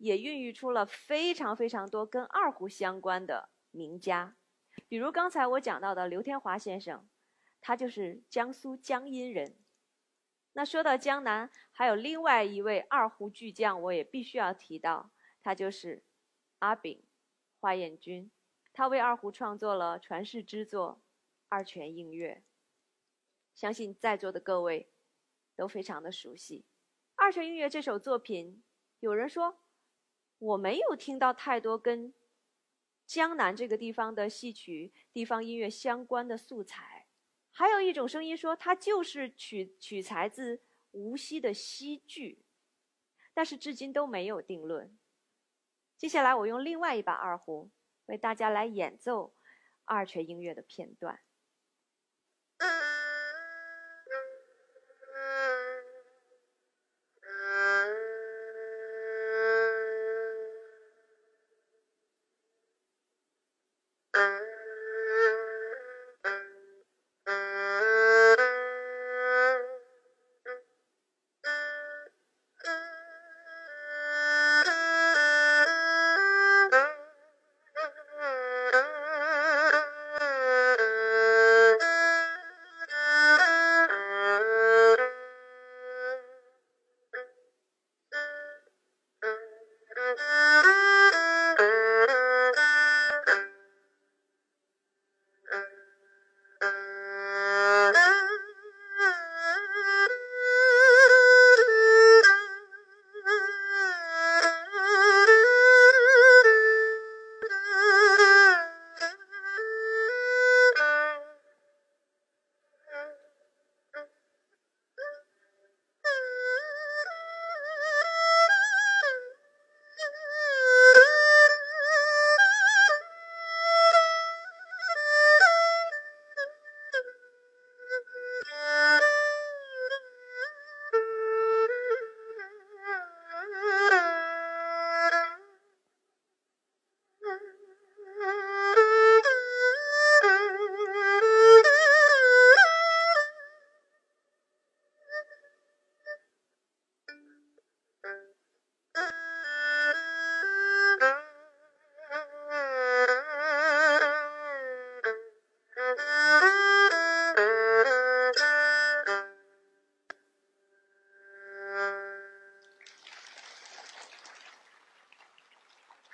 也孕育出了非常非常多跟二胡相关的名家，比如刚才我讲到的刘天华先生，他就是江苏江阴人。那说到江南，还有另外一位二胡巨匠，我也必须要提到，他就是阿炳，华彦钧。他为二胡创作了传世之作《二泉映月》，相信在座的各位都非常的熟悉《二泉映月》这首作品。有人说。我没有听到太多跟江南这个地方的戏曲、地方音乐相关的素材。还有一种声音说，它就是取取材自无锡的锡剧，但是至今都没有定论。接下来，我用另外一把二胡为大家来演奏二泉映月的片段。Mm-hmm.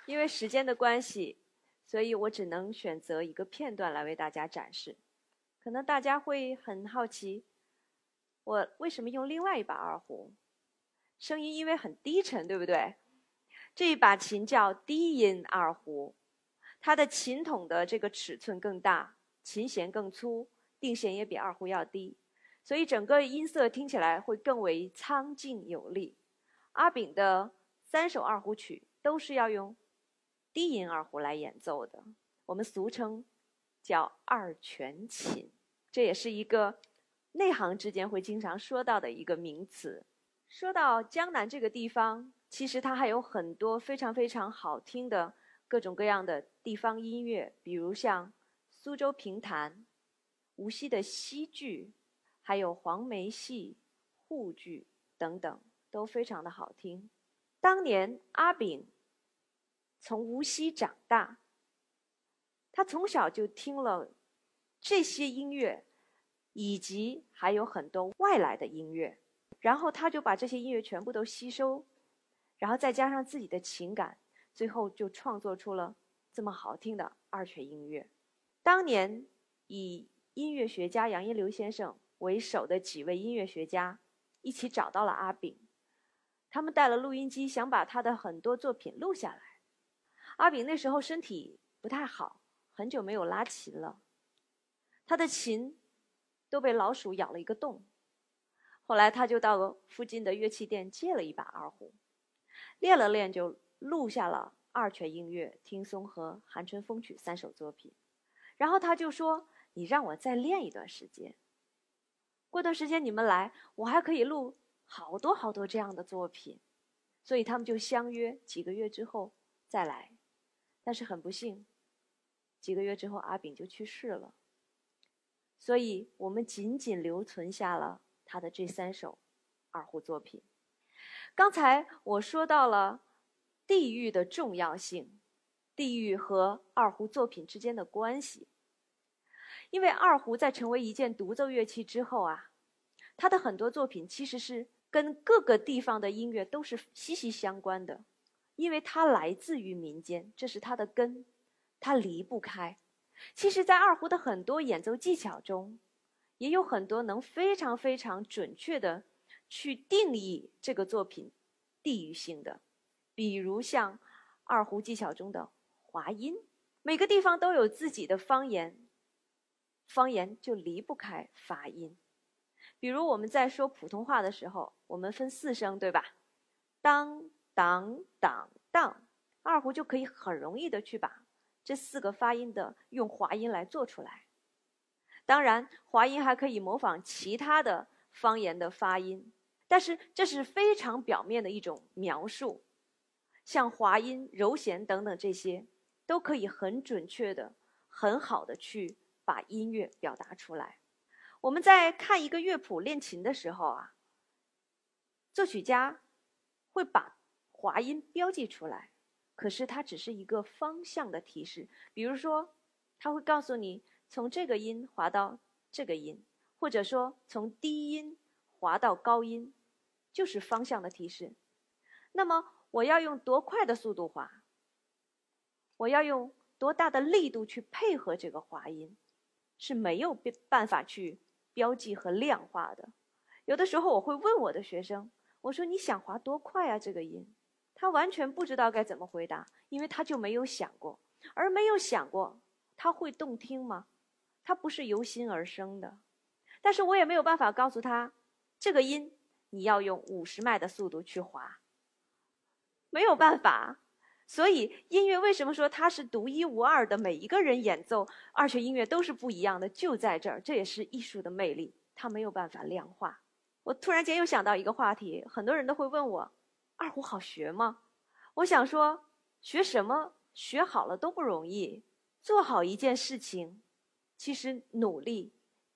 因为时间的关系，所以我只能选择一个片段来为大家展示。可能大家会很好奇，我为什么用另外一把二胡？声音因为很低沉，对不对？这一把琴叫低音二胡，它的琴筒的这个尺寸更大，琴弦更粗，定弦也比二胡要低，所以整个音色听起来会更为苍劲有力。阿炳的三首二胡曲都是要用。低音二胡来演奏的，我们俗称叫二泉琴，这也是一个内行之间会经常说到的一个名词。说到江南这个地方，其实它还有很多非常非常好听的各种各样的地方音乐，比如像苏州评弹、无锡的锡剧，还有黄梅戏、沪剧等等，都非常的好听。当年阿炳。从无锡长大，他从小就听了这些音乐，以及还有很多外来的音乐，然后他就把这些音乐全部都吸收，然后再加上自己的情感，最后就创作出了这么好听的二泉音乐。当年以音乐学家杨一流先生为首的几位音乐学家一起找到了阿炳，他们带了录音机，想把他的很多作品录下来。阿炳那时候身体不太好，很久没有拉琴了，他的琴都被老鼠咬了一个洞。后来他就到附近的乐器店借了一把二胡，练了练就录下了《二泉映月、听松和寒春风曲三首作品。然后他就说：“你让我再练一段时间，过段时间你们来，我还可以录好多好多这样的作品。”所以他们就相约几个月之后再来。但是很不幸，几个月之后阿炳就去世了。所以我们仅仅留存下了他的这三首二胡作品。刚才我说到了地域的重要性，地域和二胡作品之间的关系。因为二胡在成为一件独奏乐器之后啊，它的很多作品其实是跟各个地方的音乐都是息息相关的，因为它来自于民间，这是它的根，它离不开。其实，在二胡的很多演奏技巧中，也有很多能非常非常准确的去定义这个作品地域性的，比如像二胡技巧中的滑音，每个地方都有自己的方言，方言就离不开发音。比如我们在说普通话的时候，我们分四声，对吧？当当当当，二胡就可以很容易的去把。这四个发音的用滑音来做出来，当然滑音还可以模仿其他的方言的发音，但是这是非常表面的一种描述。像滑音、柔弦等等这些，都可以很准确的、很好的去把音乐表达出来。我们在看一个乐谱练琴的时候啊，作曲家会把滑音标记出来。可是它只是一个方向的提示，比如说，他会告诉你从这个音滑到这个音，或者说从低音滑到高音，就是方向的提示。那么我要用多快的速度滑？我要用多大的力度去配合这个滑音？是没有办法去标记和量化的。有的时候我会问我的学生，我说你想滑多快啊？这个音？他完全不知道该怎么回答，因为他就没有想过，而没有想过，他会动听吗？他不是由心而生的。但是我也没有办法告诉他，这个音你要用五十迈的速度去滑，没有办法。所以音乐为什么说它是独一无二的？每一个人演奏二泉音乐都是不一样的，就在这儿，这也是艺术的魅力，它没有办法量化。我突然间又想到一个话题，很多人都会问我。二胡好学吗？我想说，学什么学好了都不容易。做好一件事情，其实努力、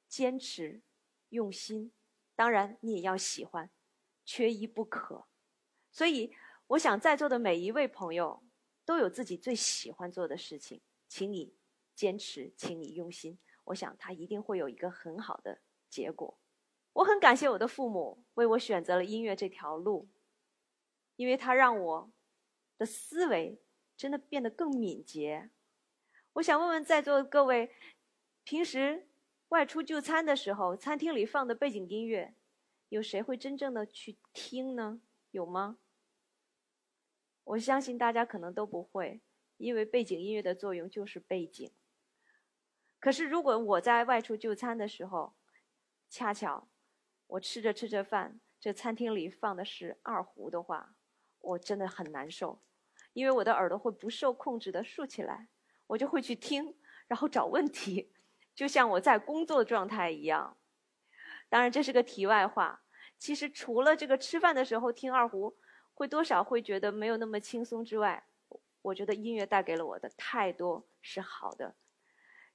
坚持、用心，当然你也要喜欢，缺一不可。所以，我想在座的每一位朋友都有自己最喜欢做的事情，请你坚持，请你用心。我想他一定会有一个很好的结果。我很感谢我的父母为我选择了音乐这条路。因为它让我的思维真的变得更敏捷。我想问问在座的各位，平时外出就餐的时候，餐厅里放的背景音乐，有谁会真正的去听呢？有吗？我相信大家可能都不会，因为背景音乐的作用就是背景。可是如果我在外出就餐的时候，恰巧我吃着吃着饭，这餐厅里放的是二胡的话，我真的很难受，因为我的耳朵会不受控制的竖起来，我就会去听，然后找问题，就像我在工作状态一样。当然这是个题外话。其实除了这个吃饭的时候听二胡，会多少会觉得没有那么轻松之外，我觉得音乐带给了我的太多是好的，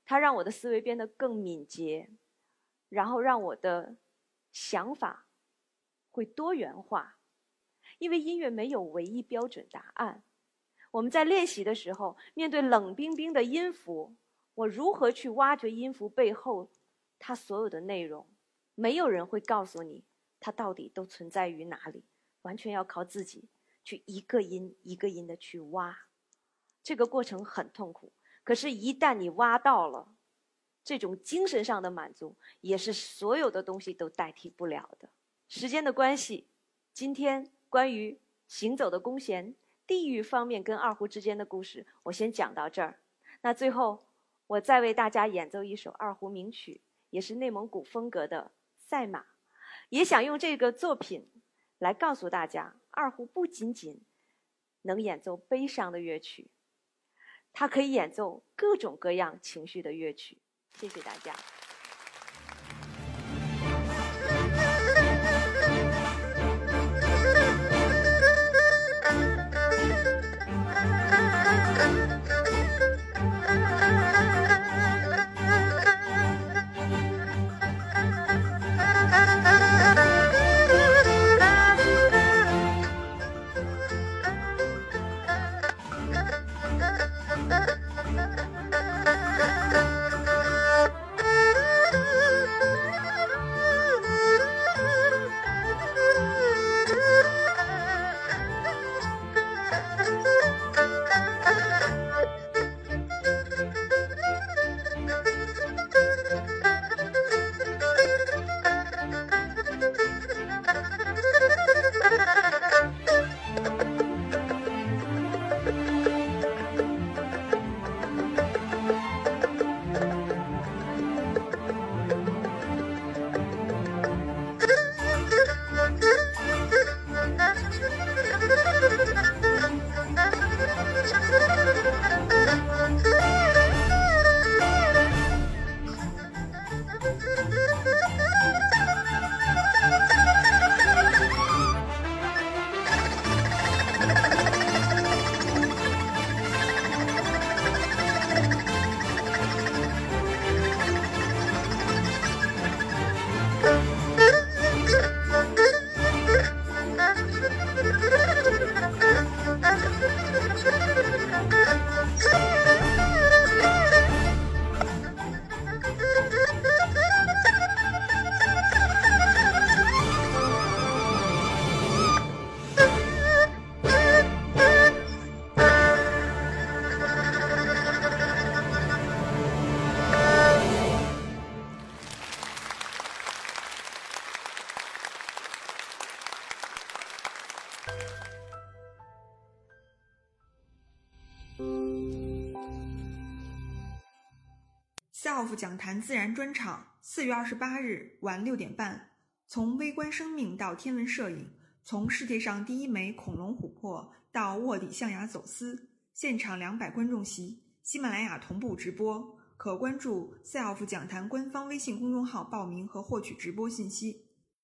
它让我的思维变得更敏捷，然后让我的想法会多元化。因为音乐没有唯一标准答案，我们在练习的时候，面对冷冰冰的音符，我如何去挖掘音符背后它所有的内容？没有人会告诉你它到底都存在于哪里，完全要靠自己去一个音一个音的去挖。这个过程很痛苦，可是，一旦你挖到了，这种精神上的满足，也是所有的东西都代替不了的。时间的关系，今天。关于行走的弓弦地域方面跟二胡之间的故事，我先讲到这儿。那最后，我再为大家演奏一首二胡名曲，也是内蒙古风格的《赛马》，也想用这个作品来告诉大家，二胡不仅仅能演奏悲伤的乐曲，它可以演奏各种各样情绪的乐曲。谢谢大家。SELF 讲坛自然专场，四月二十八日晚六点半，从微观生命到天文摄影，从世界上第一枚恐龙琥珀到卧底象牙走私，现场两百观众席，喜马拉雅同步直播，可关注 SELF 讲坛官方微信公众号报名和获取直播信息。